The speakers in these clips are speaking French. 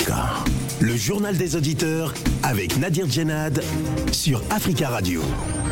Africa. Journal des auditeurs avec Nadir Djenad sur Africa Radio.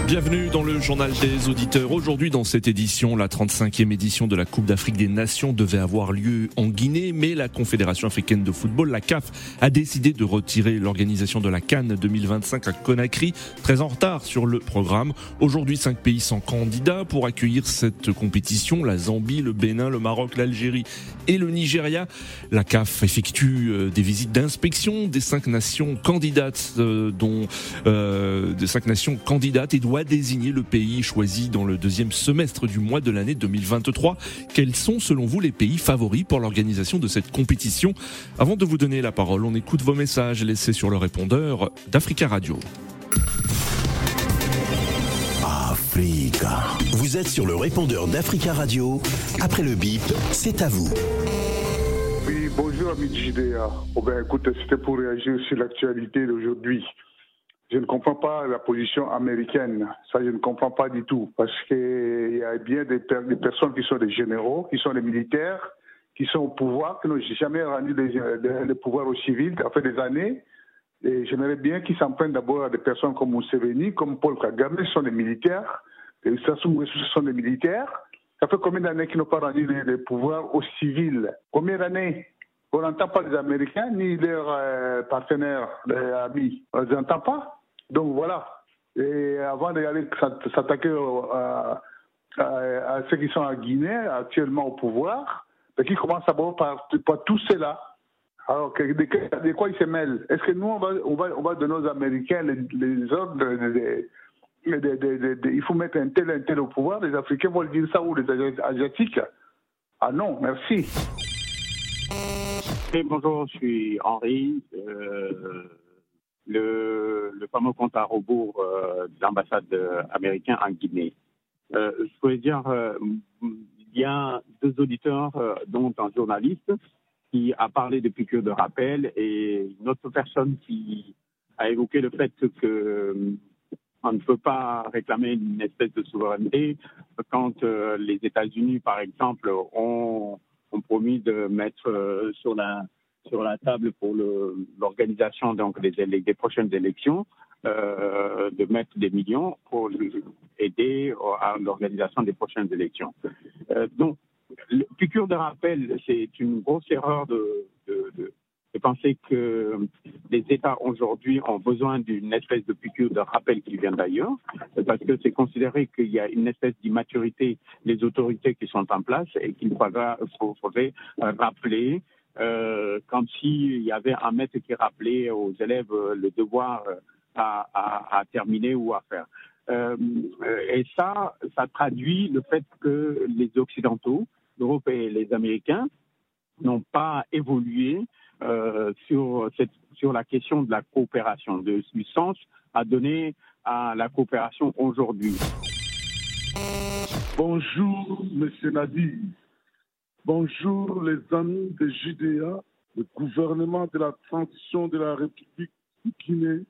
Bienvenue dans le journal des auditeurs. Aujourd'hui, dans cette édition, la 35e édition de la Coupe d'Afrique des Nations devait avoir lieu en Guinée, mais la Confédération africaine de football, la CAF, a décidé de retirer l'organisation de la Cannes 2025 à Conakry, très en retard sur le programme. Aujourd'hui, cinq pays sont candidats pour accueillir cette compétition la Zambie, le Bénin, le Maroc, l'Algérie et le Nigeria. La CAF effectue euh, des visites d'inspection cinq nations candidates, euh, dont euh, cinq nations candidates et doit désigner le pays choisi dans le deuxième semestre du mois de l'année 2023. Quels sont selon vous les pays favoris pour l'organisation de cette compétition? Avant de vous donner la parole, on écoute vos messages laissés sur le répondeur d'Africa Radio. Africa. Vous êtes sur le répondeur d'Africa Radio. Après le bip, c'est à vous. Oui, bonjour ami JDA. Oh ben, écoute, c'était pour réagir sur l'actualité d'aujourd'hui je ne comprends pas la position américaine. Ça, je ne comprends pas du tout. Parce qu'il y a bien des, personnes qui sont des généraux, qui sont des militaires, qui sont au pouvoir, qui n'ont jamais rendu le pouvoir aux civils, fait des années. Et j'aimerais bien qu'ils s'en prennent d'abord à des personnes comme Mousseveni, comme Paul Kagame, ce sont des militaires. Et Sassou ce sont des militaires. Ça fait combien d'années qu'ils n'ont pas rendu le, pouvoir aux civils? Combien d'années On n'entend pas les Américains ni leurs euh, partenaires, les amis? On ne les entend pas. Donc voilà. Et avant d'aller s'attaquer à, à, ceux qui sont en Guinée, actuellement au pouvoir, ben, qui commencent d'abord par, par tout cela. Alors, de, quoi ils se mêlent? Est-ce que nous, on va, on va, on va donner aux Américains les, les ordres de, il faut mettre un tel, un tel au pouvoir Les Africains vont dire ça ou les Asiatiques Ah non, merci. bonjour, je suis Henri. Euh le, le fameux compte à rebours euh, de l'ambassade américaine en Guinée. Euh, je voulais dire, il y a deux auditeurs, dont un journaliste, qui a parlé de piqûres de rappel et une autre personne qui a évoqué le fait que on ne peut pas réclamer une espèce de souveraineté quand les États-Unis, par exemple, ont, promis de mettre sur la sur la table pour l'organisation des, prochaines élections, euh, de mettre des millions pour aider à l'organisation des prochaines élections. Euh, donc, le piqûre de rappel, c'est une grosse erreur de, penser que les États aujourd'hui ont besoin d'une espèce de piqûre de rappel qui vient d'ailleurs, parce que c'est considéré qu'il y a une espèce d'immaturité des autorités qui sont en place et qu'il faudrait rappeler euh, comme s'il y avait un maître qui rappelait aux élèves le devoir à terminer ou à faire. Euh, et ça, ça traduit le fait que les Occidentaux, l'Europe et les Américains, n'ont pas évolué euh, sur, cette, sur la question de la coopération, de, du sens à donner à la coopération aujourd'hui. Bonjour, Monsieur Nadi. Bonjour les amis de JDA, le gouvernement de la transition de la République de Guinée.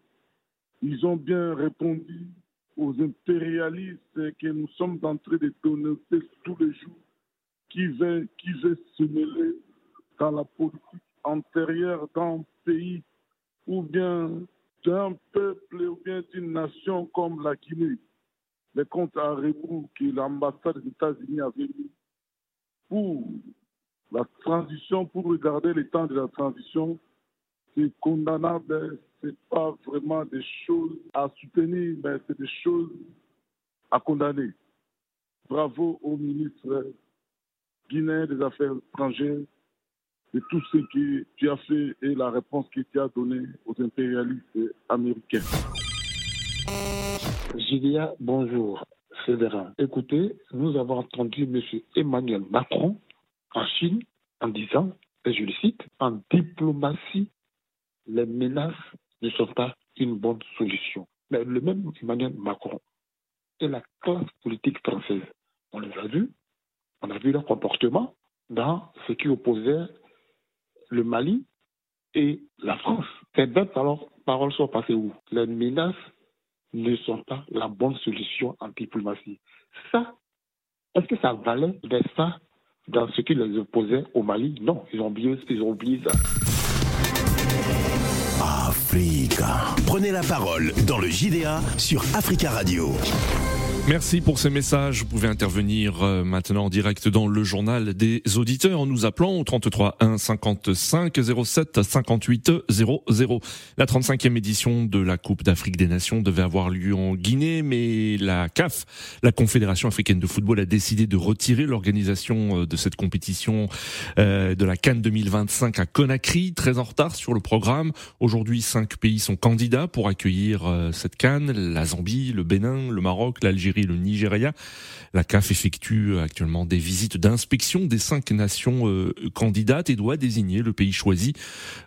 Ils ont bien répondu aux impérialistes que nous sommes en train de dénoncer tous les jours qui veut, qui se mêler dans la politique antérieure d'un pays ou bien d'un peuple ou bien d'une nation comme la Guinée. Les comptes à rebours que l'ambassade des États-Unis avait mis pour la transition, pour regarder le temps de la transition, c'est condamnable, c'est pas vraiment des choses à soutenir, mais c'est des choses à condamner. Bravo au ministre guinéen des Affaires étrangères de tout ce que tu as fait et la réponse que tu as donnée aux impérialistes américains. Julia, bonjour. Fédéral. Écoutez, nous avons entendu M. Emmanuel Macron en Chine en disant, et je le cite, en diplomatie, les menaces ne sont pas une bonne solution. Mais le même Emmanuel Macron et la classe politique française, on les a vus, on a vu leur comportement dans ce qui opposait le Mali et la France. Ces belles paroles sont passées où? Les menaces ne sont pas la bonne solution en diplomatie. Ça, est-ce que ça valait d'être ça dans ce qui les au Mali? Non, ils ont oublié, ils ont oublié ça. Africa. Prenez la parole dans le JDA sur Africa Radio. Merci pour ces messages. Vous pouvez intervenir euh, maintenant en direct dans le journal des auditeurs en nous appelant au 33 1 55 07 58 00. La 35e édition de la Coupe d'Afrique des Nations devait avoir lieu en Guinée, mais la CAF, la Confédération africaine de football, a décidé de retirer l'organisation euh, de cette compétition euh, de la Cannes 2025 à Conakry, très en retard sur le programme. Aujourd'hui, cinq pays sont candidats pour accueillir cette Cannes la Zambie, le Bénin, le Maroc, l'Algérie le Nigeria. La CAF effectue actuellement des visites d'inspection des cinq nations euh, candidates et doit désigner le pays choisi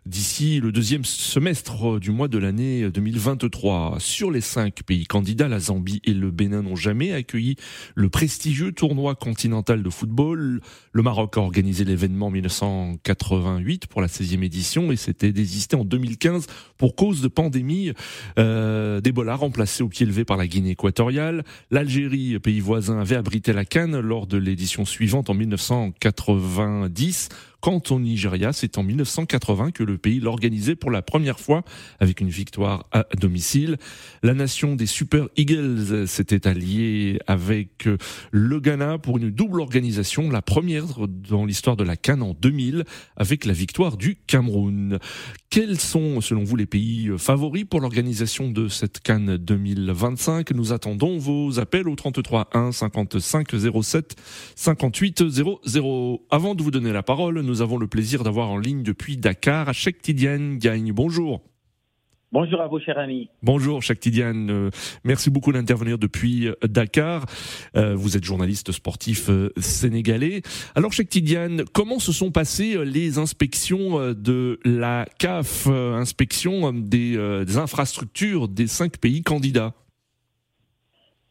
d'ici le deuxième semestre du mois de l'année 2023. Sur les cinq pays candidats, la Zambie et le Bénin n'ont jamais accueilli le prestigieux tournoi continental de football. Le Maroc a organisé l'événement en 1988 pour la 16e édition et s'était désisté en 2015 pour cause de pandémie euh, d'Ebola remplacé au pied levé par la Guinée équatoriale. L'Algérie, pays voisin, avait abrité la Cannes lors de l'édition suivante en 1990. Quant au Nigeria, c'est en 1980 que le pays l'organisait pour la première fois avec une victoire à domicile. La nation des Super Eagles s'était alliée avec le Ghana pour une double organisation, la première dans l'histoire de la Cannes en 2000 avec la victoire du Cameroun. Quels sont, selon vous, les pays favoris pour l'organisation de cette Cannes 2025 Nous attendons vos appels au 33 1 55 07 58 00. Avant de vous donner la parole, nous avons le plaisir d'avoir en ligne depuis Dakar, Cheikh Tidiane Gagne. Bonjour. Bonjour à vous, cher ami. Bonjour, Cheikh Tidiane. Euh, merci beaucoup d'intervenir depuis euh, Dakar. Euh, vous êtes journaliste sportif sénégalais. Alors, Cheikh Tidiane, comment se sont passées les inspections de la CAF, inspection des, des infrastructures des cinq pays candidats?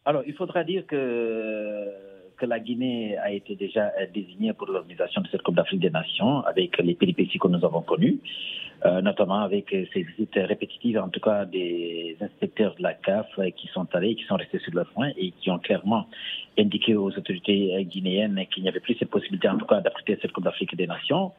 Alors, il faudra dire que que la Guinée a été déjà euh, désignée pour l'organisation de cette Coupe d'Afrique des Nations avec les péripéties que nous avons connues, euh, notamment avec euh, ces visites répétitives, en tout cas des inspecteurs de la CAF qui sont allés, qui sont restés sur leur point et qui ont clairement indiqué aux autorités guinéennes qu'il n'y avait plus cette possibilité, en tout cas, d'apprêter cette Coupe d'Afrique des Nations.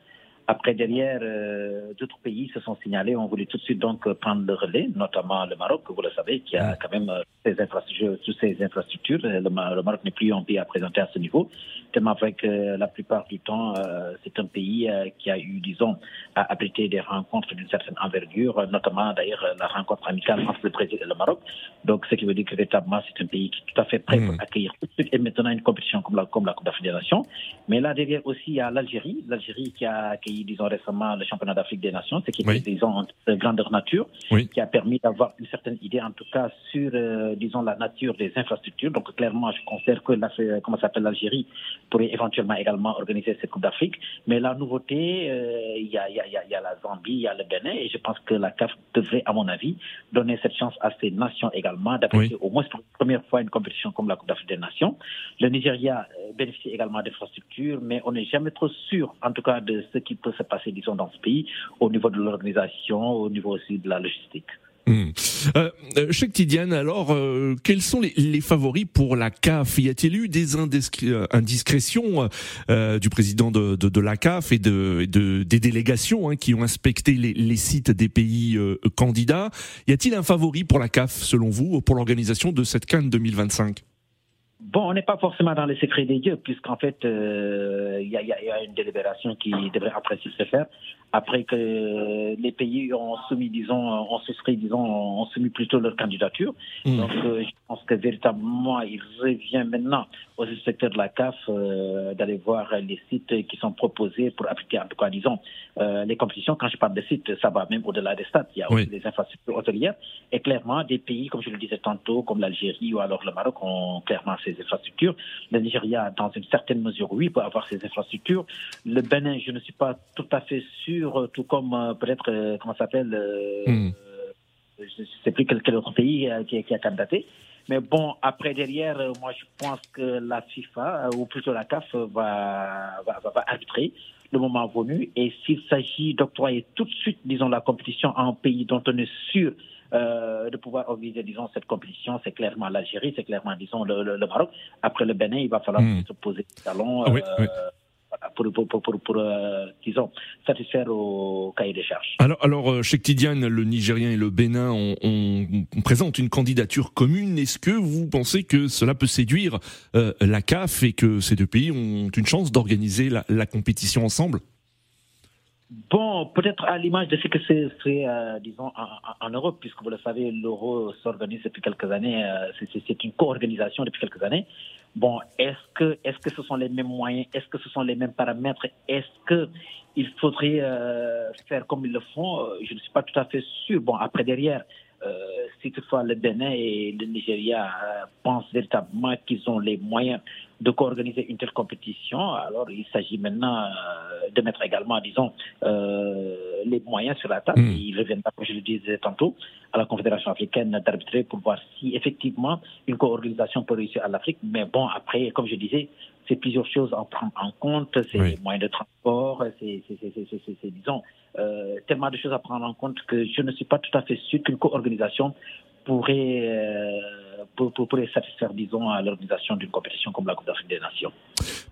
Après, derrière, euh, d'autres pays se sont signalés, on voulait tout de suite donc euh, prendre le relais, notamment le Maroc, vous le savez, qui a quand même euh, ses infrastructures, toutes ces infrastructures. Le, Maroc n'est plus un pays à présenter à ce niveau, tellement vrai que la plupart du temps, c'est un pays qui a eu, disons, à abriter des rencontres d'une certaine envergure, notamment d'ailleurs la rencontre amicale entre le Brésil et le Maroc. Donc, ce qui veut dire que véritablement, c'est un pays qui est tout à fait prêt pour mmh. accueillir tout de suite et maintenant une compétition comme la, comme la Coupe de Fédération. Mais là, derrière aussi, il y a l'Algérie, l'Algérie qui a accueilli disons, récemment le championnat d'Afrique des Nations, ce qui est, disons, de grandeur nature, qui a permis d'avoir une certaine idée, en tout cas, sur, euh, disons, la nature des infrastructures. Donc, clairement, je considère que, la, comment s'appelle l'Algérie, pourrait éventuellement également organiser cette Coupe d'Afrique. Mais la nouveauté, euh, il y, a, y, a, y, a, la Zambie, il y a le Bénin, et je pense que la CAF devrait, à mon avis, donner cette chance à ces nations également d'apprécier au moins pour la première fois une compétition comme la Coupe d'Afrique des Nations. Le Nigeria euh, bénéficie également d'infrastructures, mais on n'est jamais trop sûr, en tout cas, de ce qui peut se passer, disons, dans ce pays, au niveau de l'organisation, au niveau aussi de la logistique. Mmh. Euh, euh Tidiane, alors, euh, quels sont les, favoris pour la CAF? Y a-t-il eu des euh, indiscrétions du président de, la CAF et de, des délégations hein, qui ont inspecté les, sites des pays candidats? Y a-t-il un favori pour la CAF, selon vous, pour l'organisation de cette Cannes 2025 Bon, on n'est pas forcément dans les secrets des dieux, puisqu'en fait, il euh, y, a, y, a, une délibération qui devrait après se faire, après que les pays ont soumis, disons, ont souscrit, disons, ont soumis plutôt leur candidature. Mmh. Donc, euh, je pense que véritablement, il revient maintenant aux inspecteurs de la CAF euh, d'aller voir les sites qui sont proposés pour appliquer, en tout cas, disons, les compétitions. Quand je parle de sites, ça va même au-delà des stades. Il y a aussi des infrastructures hôtelières. Et clairement, des pays, comme je le disais tantôt, comme l'Algérie ou alors le Maroc, ont clairement ces infrastructures. Le Nigeria, dans une certaine mesure, oui, peut avoir ces infrastructures. Le Bénin, je ne suis pas tout à fait sûr, tout comme euh, peut-être, euh, comment ça s'appelle, euh, hmm. je ne sais plus quel, autre pays qui, qui, a candidaté. Mais bon, après, derrière, moi, je pense que la FIFA, ou plutôt la CAF, va, va, va, arbitrer le moment venu. Et s'il s'agit d'octroyer tout de suite, disons, la compétition à un pays dont on est sûr euh, de pouvoir organiser, disons, cette compétition. C'est clairement l'Algérie, c'est clairement, disons, le, Maroc. Après le Bénin, il va falloir hmm. se poser des talons. Oui, euh, pour, pour, pour, pour disons, satisfaire au cahier des charges. Alors, alors Cheikh Tidiane, le Nigérien et le Bénin, on, on, présente une candidature commune. Est-ce que vous pensez que cela peut séduire la CAF et que ces deux pays ont une chance d'organiser la, la compétition ensemble? Bon, peut-être à l'image de ce que c'est euh, disons, en, Europe, puisque vous le savez, l'euro s'organise depuis quelques années, euh, c'est une co-organisation depuis quelques années. Bon, est-ce que, est-ce que ce sont les mêmes moyens? Est-ce que ce sont les mêmes paramètres? Est-ce que il faudrait euh, faire comme ils le font? Je ne suis pas tout à fait sûr. Bon, après derrière, si toutefois le Bénin et le Nigeria pensent véritablement qu'ils ont les moyens de co-organiser une telle compétition. Alors, il s'agit maintenant euh, de mettre également, disons, euh, les moyens sur la table. Mm. Il reviendra, comme je le disais tantôt, à la Confédération africaine d'arbitrer pour voir si effectivement une co-organisation peut réussir à l'Afrique. Mais bon, après, comme je disais, c'est plusieurs choses à prendre en compte. C'est les moyens de transport, c'est, disons, euh, tellement de choses à prendre en compte que je ne suis pas tout à fait sûr qu'une co-organisation pourrait, euh, pour, pour, satisfaire, disons, à l'organisation d'une compétition comme la Coupe d'Afrique des Nations.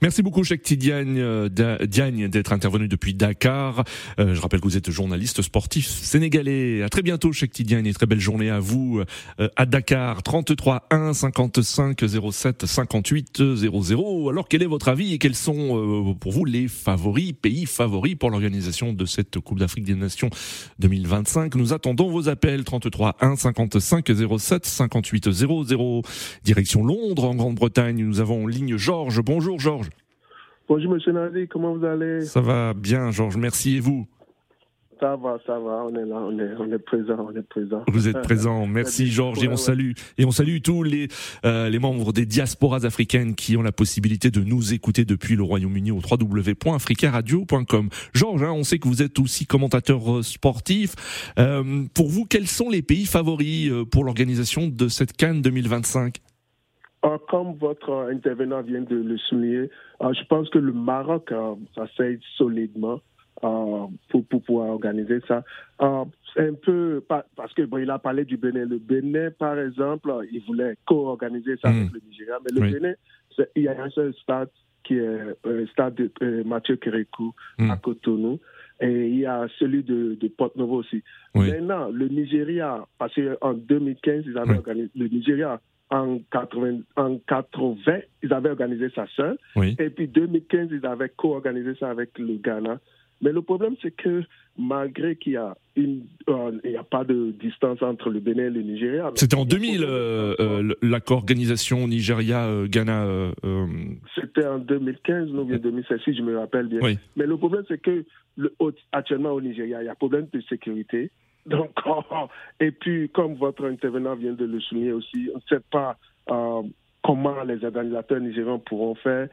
Merci beaucoup, Tidiane, euh, Diagne, d'être intervenu depuis Dakar. Euh, je rappelle que vous êtes journaliste sportif sénégalais. À très bientôt, Cheikh Tidiane, et très belle journée à vous à Dakar. 33 1 55 07 58 00. Alors, quel est votre avis et quels sont pour vous les favoris, pays favoris pour l'organisation de cette Coupe d'Afrique des Nations 2025 Nous attendons vos appels 33 1 55 07 58 00. Direction Londres, en Grande-Bretagne. Nous avons en ligne Georges. Bonjour Georges. Bonjour Monsieur Nadi, comment vous allez? Ça va bien Georges, merci. Et vous? Ça va, ça va, on est là, on est, on est présent, on est présent. Vous êtes présent, merci Georges, et on salue, et on salue tous les, euh, les membres des diasporas africaines qui ont la possibilité de nous écouter depuis le Royaume-Uni au www.africaradio.com. Georges, hein, on sait que vous êtes aussi commentateur euh, sportif. Euh, pour vous, quels sont les pays favoris pour l'organisation de cette Cannes 2025 comme votre intervenant vient de le souligner, je pense que le Maroc s'asseye solidement pour, pour, pouvoir organiser ça. Euh, c'est un peu parce que bon, il a parlé du Bénin. Le Bénin, par exemple, il voulait co-organiser ça avec hmm. le Nigeria, mais le Bénin, il y a un seul stade qui est le euh, stade de Mathieu Kérékou à hmm. Cotonou. Et il y a celui de, de Porte-Novo aussi. Maintenant, le Nigeria, parce qu'en 2015, ils avaient organisé, le Nigeria, en 80, en 80, ils avaient organisé ça seul. Et puis 2015, ils avaient co-organisé ça avec le Ghana. Mais le problème, c'est que malgré qu'il y a une, euh, il n'y a pas de distance entre le Bénin et le Nigeria. C'était en 2000 euh, euh, l'accord organisation Nigeria-Ghana. C'était en 2015, non bien 2016, si je me rappelle bien. Mais le problème, c'est que le, actuellement au Nigeria, il y a problème de sécurité. Donc, et puis, comme votre intervenant vient de le souligner aussi, on ne sait pas comment les organisateurs nigériens pourront faire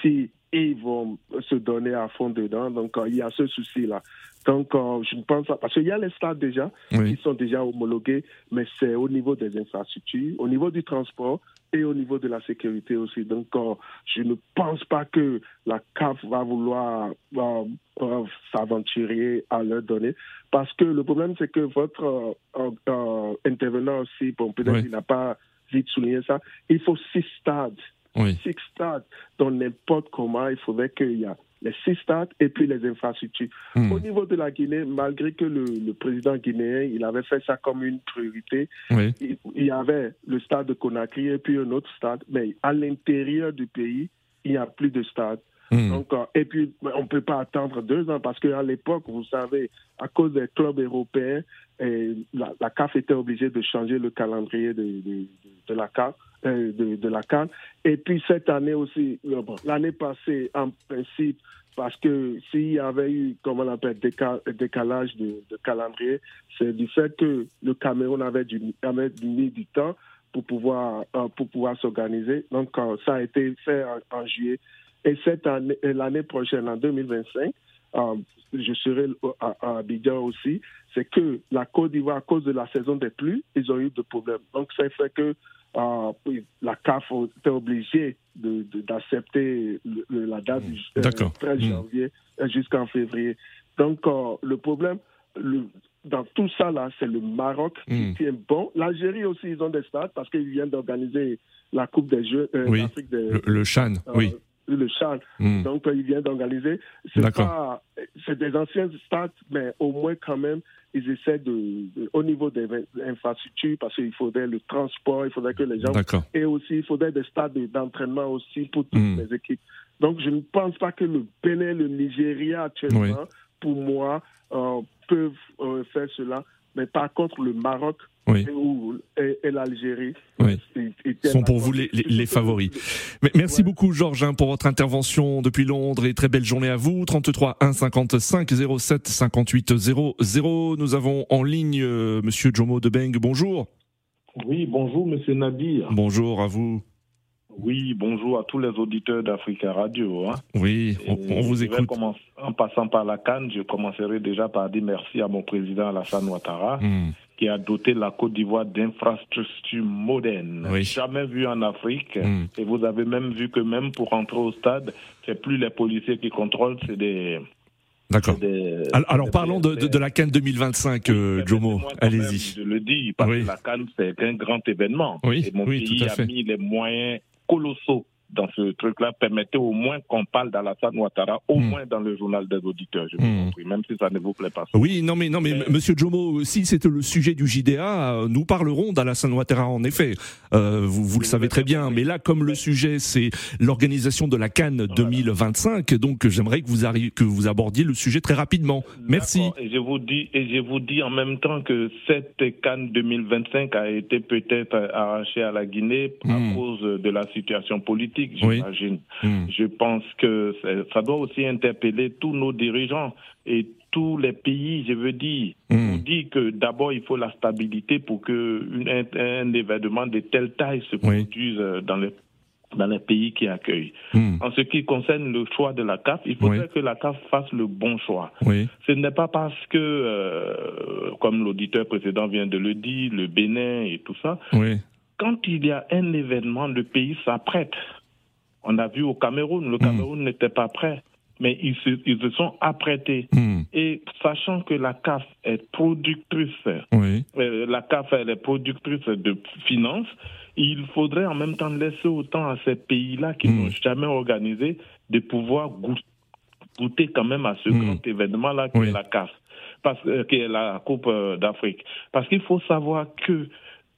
si ils vont se donner à fond dedans. Donc, euh, il y a ce souci-là. Donc, euh, je ne pense pas, parce qu'il y a les stades déjà qui sont déjà homologués, mais c'est au niveau des infrastructures, au niveau du transport et au niveau de la sécurité aussi. Donc, euh, je ne pense pas que la CAF va vouloir s'aventurer à leur donner, parce que le problème, c'est que votre intervenant aussi, bon, peut-être qu'il n'a pas vite souligné ça, il faut six stades oui. six stades. Donc, n'importe comment, il faudrait qu'il y ait les six stades et puis les infrastructures. Hmm. Au niveau de la Guinée, malgré que le, président guinéen, il avait fait ça comme une priorité, il, y avait le stade de Conakry et puis un autre stade, mais à l'intérieur du pays, il n'y a plus de stade. Donc, euh, et puis, on ne peut pas attendre deux ans parce qu'à l'époque, vous savez, à cause des clubs européens, et la, CAF était obligée de changer le calendrier de, la CAF. Euh, de, la Cannes. Et puis cette année aussi, euh, l'année passée, en principe, parce que s'il y avait eu, comment on appelle, décalage de, calendrier, c'est du fait que le Cameroun avait, du, avait mis du temps pour pouvoir, euh, pour pouvoir s'organiser. Donc, ça a été fait en, juillet. Et cette année, l'année prochaine, en 2025, je serai à, à Abidjan aussi, c'est que la Côte d'Ivoire, à cause de la saison des pluies, ils ont eu des problèmes. Donc, ça fait que euh, la CAF était obligée d'accepter la date du 13 hmm. hmm. janvier euh, jusqu'en février. Donc, euh, le problème, dans tout ça, là, c'est le Maroc qui hmm. tient bon. L'Algérie aussi, ils ont des stades parce qu'ils viennent d'organiser la Coupe des Jeux d'Afrique. Le, le, Chan, oui. Le Charles. Hmm. Donc, il vient d'organiser. C'est pas, c'est des anciens stades, mais au moins quand même, ils essaient de, au niveau des infrastructures, parce qu'il faudrait le transport, il faudrait que les gens. Et aussi, il faudrait des stades d'entraînement aussi pour toutes hmm. les équipes. Donc, je ne pense pas que le Bénin, le Nigeria actuellement, pour moi, euh, peuvent euh, faire cela. Mais par contre, le Maroc et, l'Algérie sont pour vous les, favoris. merci beaucoup, Georges, hein, pour votre intervention depuis Londres et très belle journée à vous. 33 1 55 07 58 00. Nous avons en ligne euh, Monsieur Jomo Debeng. Bonjour. Oui, bonjour, Monsieur Nadir. Bonjour à vous. Oui, bonjour à tous les auditeurs d'Africa Radio. Hein. Oui, on, vous écoute. en passant par la Cannes, je commencerai déjà par dire merci à mon président Alassane Ouattara, hmm. qui a doté la Côte d'Ivoire d'infrastructures modernes, jamais vues en Afrique. Hmm. Et vous avez même vu que même pour entrer au stade, c'est plus les policiers qui contrôlent, c'est des D'accord. Alors, parlons de, la Cannes 2025, euh, Jomo. Allez-y. Je le dis, parce que la Cannes, c'est un grand événement. Oui, et mon pays a mis les moyens colossaux dans ce truc-là permettez au moins qu'on parle d'Alassane Ouattara, au hmm. moins dans le journal des auditeurs, je vous prie, même si ça ne vous plaît pas. Oui, non mais non mais, Monsieur Jomo, si c'était le sujet du JDA, nous parlerons d'Alassane Ouattara en effet. Euh, vous, vous le savez très bien, mais là comme le sujet c'est l'organisation de la Cannes 2025, donc j'aimerais que vous que vous abordiez le sujet très rapidement. Merci. Et je vous dis et je vous dis en même temps que cette Cannes 2025 a été peut-être arrachée à la Guinée à hmm. cause de la situation politique j'imagine. Hmm. Je pense que ça doit aussi interpeller tous nos dirigeants et tous les pays, je veux dire. Hmm. On dit que d'abord, il faut la stabilité pour que un, événement de telle taille se produise euh, dans les dans les pays qui accueillent. Hmm. En ce qui concerne le choix de la CAF, il faudrait que la CAF fasse le bon choix. Ce n'est pas parce que, euh, comme l'auditeur précédent vient de le dire, le Bénin et tout ça, quand il y a un événement, le pays s'apprête on a vu au Cameroun, le hmm. Cameroun n'était pas prêt, mais ils se, ils se sont apprêtés. Hmm. Et sachant que la CAF est productrice, euh, la CAF elle est productrice de finances, il faudrait en même temps laisser autant à ces pays-là qui hmm. n'ont jamais organisé de pouvoir goûter quand même à ce grand événement-là qui est la CAF, parce, euh, qui est la Coupe euh, d'Afrique. Parce qu'il faut savoir que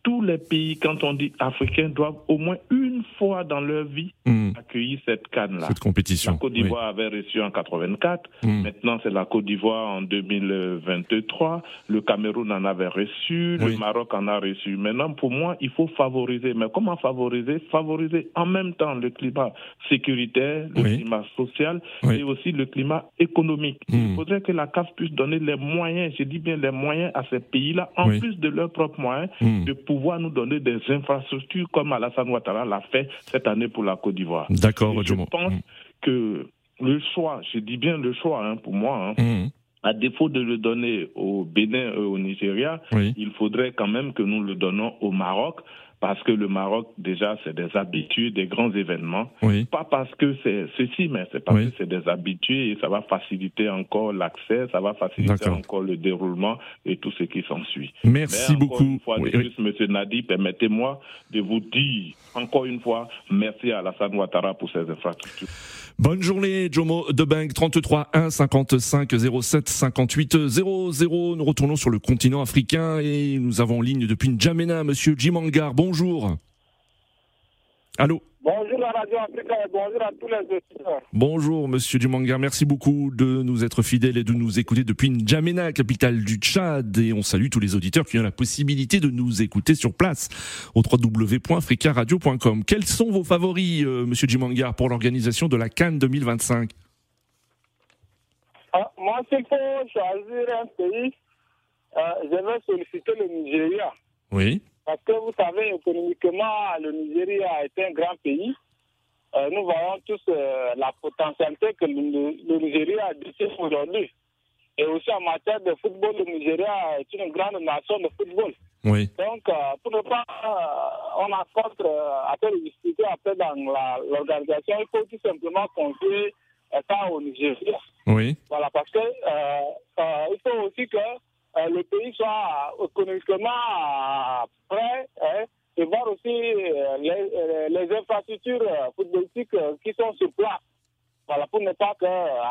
tous les pays, quand on dit africains, doivent au moins une fois dans leur vie hmm. accueillir cette canne-là. Cette compétition. La Côte d'Ivoire avait reçu en 84. Hmm. Maintenant, c'est la Côte d'Ivoire en 2023. Le Cameroun en avait reçu. Le Maroc en a reçu. Maintenant, pour moi, il faut favoriser. Mais comment favoriser? Favoriser en même temps le climat sécuritaire, le climat social et aussi le climat économique. Il hmm. faudrait que la CAF puisse donner les moyens, je dis bien les moyens à ces pays-là, en plus de leurs propres moyens, de pouvoir pouvoir nous donner des infrastructures comme Alassane Ouattara l'a fait cette année pour la Côte d'Ivoire. D'accord, Je pense mm. que le choix, je dis bien le choix hein, pour moi, hein, mm. à défaut de le donner au Bénin et au Nigeria, il faudrait quand même que nous le donnons au Maroc parce que le Maroc, déjà, c'est des habitués des grands événements. Pas parce que c'est ceci, mais c'est parce que c'est des habitués et ça va faciliter encore l'accès, ça va faciliter encore le déroulement et tout ce qui s'ensuit. Merci beaucoup. Une fois Monsieur Nadi, permettez-moi de vous dire encore une fois merci à Alassane Ouattara pour ces infrastructures. Bonne journée, Jomo Debeng, 33 1 55 07 58 00. Nous retournons sur le continent africain et nous avons en ligne depuis N'Djamena, Monsieur Jimangar. Bonjour. Allô? Bonjour la Radio Africa et bonjour à tous les auditeurs. Bonjour Monsieur Dumanga, merci beaucoup de nous être fidèles et de nous écouter depuis N'Djamena, capitale du Tchad. Et on salue tous les auditeurs qui ont la possibilité de nous écouter sur place au www.africaradio.com. Quels sont vos favoris, euh, Monsieur Dumanga, pour l'organisation de la Cannes 2025 ah, Moi, s'il faut choisir un pays, euh, je vais solliciter le Nigeria. Oui. Parce que vous savez, économiquement, le Nigeria est un grand pays. Euh, nous voyons tous euh, la potentialité que le, Nigeria détient aujourd'hui. Et aussi en matière de football, le Nigeria est une grande nation de football. Oui. Donc, euh, pour ne pas, on a contre, après discuter après dans l'organisation, il faut tout simplement confier ça au Nigeria. Oui. Voilà, parce que il faut aussi que euh, le pays soit économiquement prêt hein, et voir aussi euh, les, les, infrastructures footballistiques qui sont sur place. Voilà, pour ne pas que,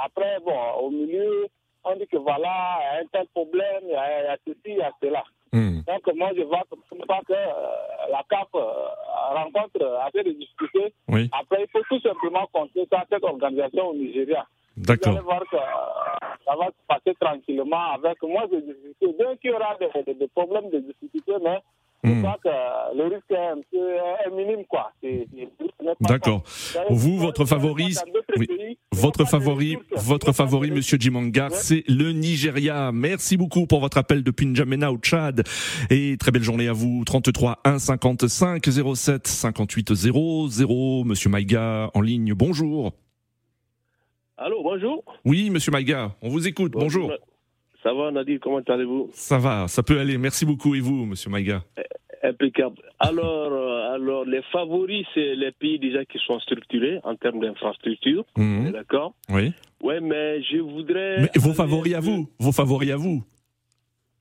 après, bon, au milieu, on dit que voilà, il y a un tel problème, il y a, ceci, il y a cela. Hmm. Donc, moi, je vois pas que euh, la euh, rencontre assez de difficultés. Après, il faut tout simplement compter sur cette organisation au Nigeria. D'accord. Vous allez voir que euh, ça va se passer tranquillement avec moi. Je, bien qu'il y aura des, des, problèmes, des difficultés, mais je hmm. crois que le risque est, un minime, quoi. D'accord. Vous, votre favori, votre favori, votre favori, Monsieur Jimangar, c'est le Nigeria. Merci beaucoup pour votre appel depuis N'Djamena au Tchad et très belle journée à vous. 33 1 55 07 58 00. Monsieur Maïga en ligne. Bonjour. Allô, bonjour. Oui, Monsieur Maïga, on vous écoute. bonjour. Ça va, Nadir, comment allez-vous? Ça va, ça peut aller. Merci beaucoup. Et vous, monsieur Maïga eh, Impeccable. Alors, euh, alors, les favoris, c'est les pays déjà qui sont structurés en termes d'infrastructure. Mhm. D'accord? Oui. Oui, mais je voudrais. Mais vos favoris à vous Vos favoris à vous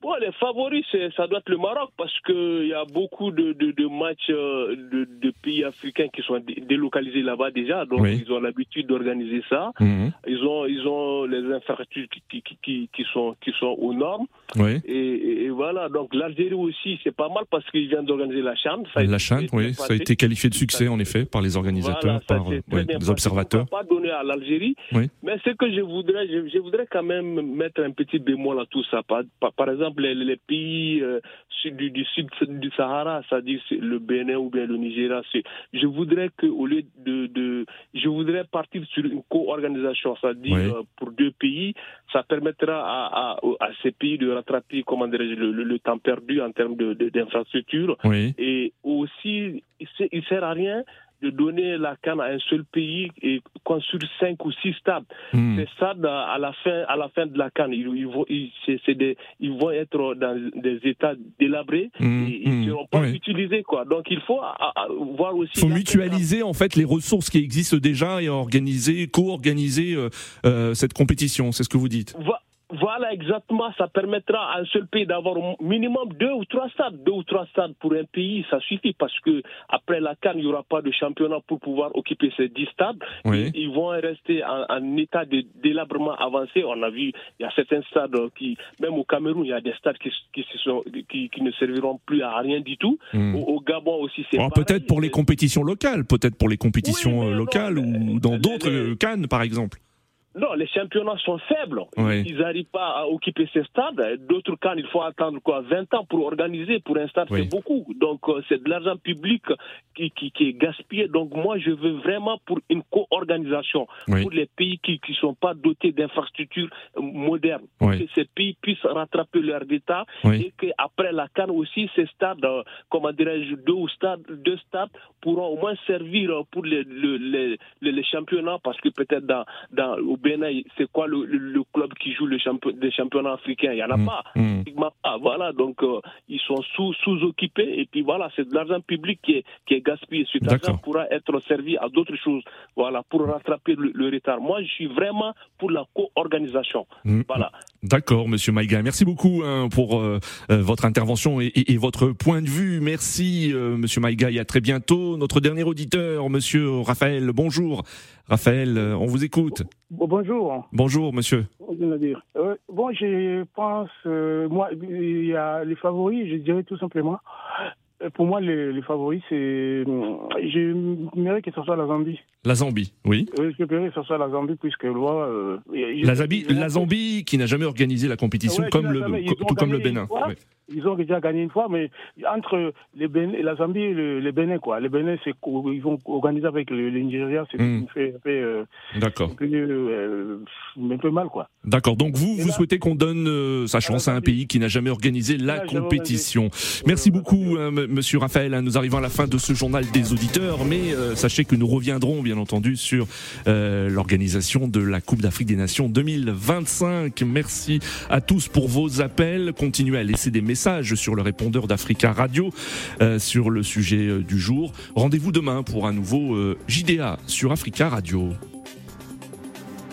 Bon, les favoris, ça doit être le Maroc parce qu'il y a beaucoup de, de, de matchs euh, de, de, pays africains qui sont délocalisés là-bas déjà, donc ils ont l'habitude d'organiser ça. Mhm. Ils ont ils ont les infrastructures qui, qui, qui, qui, sont qui sont aux normes. Oui. Et, et, voilà, donc l'Algérie aussi, c'est pas mal parce qu'ils viennent d'organiser la Chane. La Chane, oui, ça a été qualifié de succès en effet par les organisateurs, par euh, les observateurs. Pas donné à l'Algérie, mais ce que je voudrais, je, je, voudrais quand même mettre un petit bémol à tout ça. Par, par exemple les, pays euh, du, du, sud du Sahara, c'est-à-dire le Bénin ou bien le Nigeria, je voudrais que au lieu de, de je voudrais partir sur une co-organisation, c'est-à-dire euh, pour deux pays, ça permettra à, à, ces pays de rattraper comment le, le, temps perdu en termes d'infrastructures. De, et aussi il ne sert à rien de donner la canne à un seul pays et construire cinq ou six stades. Hmm. Ces stades, à la fin, à la fin de la canne, ils, ils vont, ils, des, ils vont être dans des états délabrés hmm. et ils ne hmm. seront pas utilisés. Quoi. Donc il faut voir aussi. Il faut mutualiser en fait les ressources qui existent déjà et organiser, co-organiser euh, euh, cette compétition. C'est ce que vous dites. Voilà, exactement. Ça permettra à un seul pays d'avoir au minimum deux ou trois stades. Deux ou trois stades pour un pays, ça suffit parce que après la Cannes, il n'y aura pas de championnat pour pouvoir occuper ces dix stades. Ils vont rester en, état de délabrement avancé. On a vu, il y a certains stades qui, même au Cameroun, il y a des stades qui, qui, sont, qui, qui ne serviront plus à rien du tout. Hmm. Au, Gabon aussi, c'est Peut-être pour les compétitions locales, peut-être pour les compétitions euh, locales ou dans d'autres Cannes, par exemple. Non, les championnats sont faibles. Ils n'arrivent pas à occuper ces stades. D'autres cas, il faut attendre quoi 20 ans pour organiser. Pour un stade, c'est beaucoup. Donc, euh, c'est de l'argent public qui, qui, qui, est gaspillé. Donc, moi, je veux vraiment pour une co-organisation pour les pays qui ne sont pas dotés d'infrastructures modernes. Pour que ces pays puissent rattraper leur état et qu'après la Cannes aussi, ces stades, euh, comment dirais-je, deux, stades, deux stades pourront au moins servir pour les, les, les, championnats parce que peut-être dans, dans, Bénin, c'est quoi le, le, club qui joue le champion, des championnats africains? Il n'y en a mm. pas. Mm. Voilà, donc euh, ils sont sous, sous-occupés et puis voilà, c'est de l'argent public qui est, qui est gaspillé. Cet argent pourra être servi à d'autres choses, voilà, pour rattraper le, retard. Moi, je suis vraiment pour la co-organisation. Mm. Voilà. D'accord, Monsieur Maïga. Merci beaucoup hein, pour euh, euh, votre intervention et, et, votre point de vue. Merci, Monsieur Maïga. Et à très bientôt. Notre dernier auditeur, Monsieur Raphaël. Bonjour, Raphaël. On vous écoute. Bonjour. Bonjour, monsieur. Euh, bon, je pense, euh, moi, il y a les favoris, je dirais tout simplement. Euh, pour moi, les, favoris, c'est. J'aimerais que ce soit la Zambie. La Zambie, oui. Oui, j'aimerais que ce soit la Zambie, puisque loi. la, Zambie, la Zambie, qui n'a jamais organisé la compétition, comme le, tout comme le Bénin. Ils ont déjà gagné une fois, mais entre les la Zambie et le, les Bénin, quoi. Les Bénin, c'est ils vont organiser avec le, Nigeria, c'est fait un peu, euh, D'accord. Euh, un, peu mal, quoi. D'accord. Donc vous, vous souhaitez qu'on donne euh, sa chance à un pays qui n'a jamais organisé la compétition. Merci beaucoup, hein, Monsieur Raphaël. Hein. Nous arrivons à la fin de ce journal des auditeurs, mais sachez que nous reviendrons, bien entendu, sur l'organisation de la Coupe d'Afrique des Nations 2025. Merci à tous pour vos appels. Continuez à laisser des messages sur le répondeur d'Africa Radio euh, sur le sujet euh, du jour. Rendez-vous demain pour un nouveau euh, JDA sur Africa Radio.